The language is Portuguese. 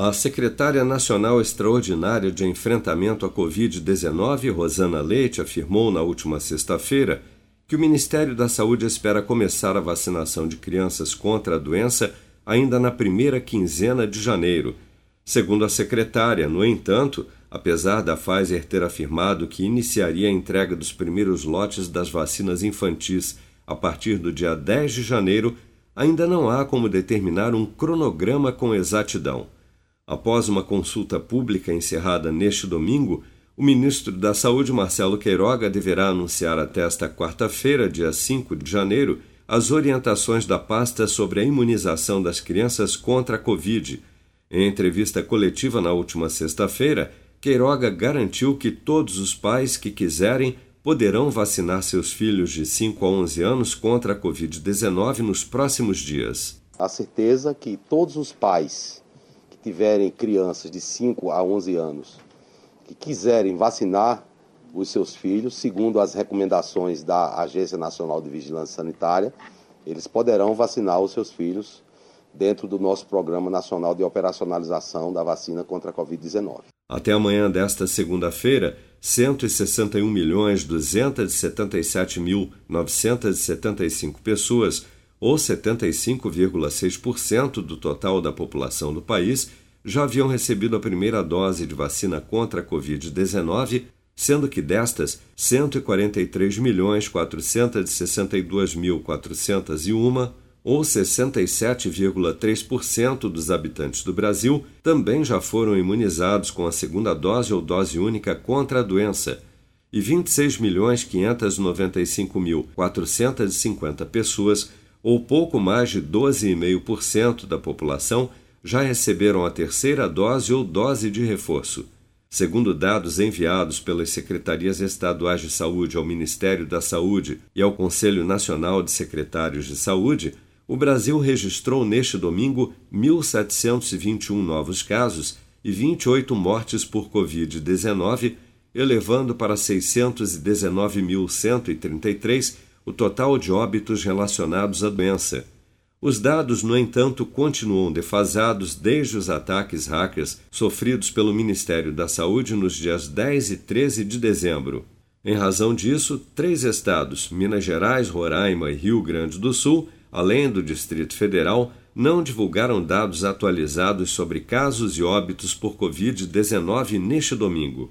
A secretária nacional extraordinária de enfrentamento à Covid-19, Rosana Leite, afirmou na última sexta-feira que o Ministério da Saúde espera começar a vacinação de crianças contra a doença ainda na primeira quinzena de janeiro. Segundo a secretária, no entanto, apesar da Pfizer ter afirmado que iniciaria a entrega dos primeiros lotes das vacinas infantis a partir do dia 10 de janeiro, ainda não há como determinar um cronograma com exatidão. Após uma consulta pública encerrada neste domingo, o ministro da Saúde, Marcelo Queiroga, deverá anunciar até esta quarta-feira, dia 5 de janeiro, as orientações da pasta sobre a imunização das crianças contra a Covid. Em entrevista coletiva na última sexta-feira, Queiroga garantiu que todos os pais que quiserem poderão vacinar seus filhos de 5 a 11 anos contra a Covid-19 nos próximos dias. A certeza que todos os pais tiverem crianças de 5 a 11 anos que quiserem vacinar os seus filhos, segundo as recomendações da Agência Nacional de Vigilância Sanitária, eles poderão vacinar os seus filhos dentro do nosso Programa Nacional de Operacionalização da Vacina contra a Covid-19. Até amanhã desta segunda-feira, 161.277.975 pessoas ou 75,6% do total da população do país, já haviam recebido a primeira dose de vacina contra a Covid-19, sendo que destas, 143.462.401, ou 67,3% dos habitantes do Brasil, também já foram imunizados com a segunda dose ou dose única contra a doença, e 26.595.450 pessoas ou pouco mais de 12,5% da população, já receberam a terceira dose ou dose de reforço. Segundo dados enviados pelas secretarias estaduais de saúde ao Ministério da Saúde e ao Conselho Nacional de Secretários de Saúde, o Brasil registrou neste domingo 1.721 novos casos e 28 mortes por Covid-19, elevando para 619.133 o total de óbitos relacionados à doença. Os dados, no entanto, continuam defasados desde os ataques hackers sofridos pelo Ministério da Saúde nos dias 10 e 13 de dezembro. Em razão disso, três estados, Minas Gerais, Roraima e Rio Grande do Sul, além do Distrito Federal, não divulgaram dados atualizados sobre casos e óbitos por Covid-19 neste domingo.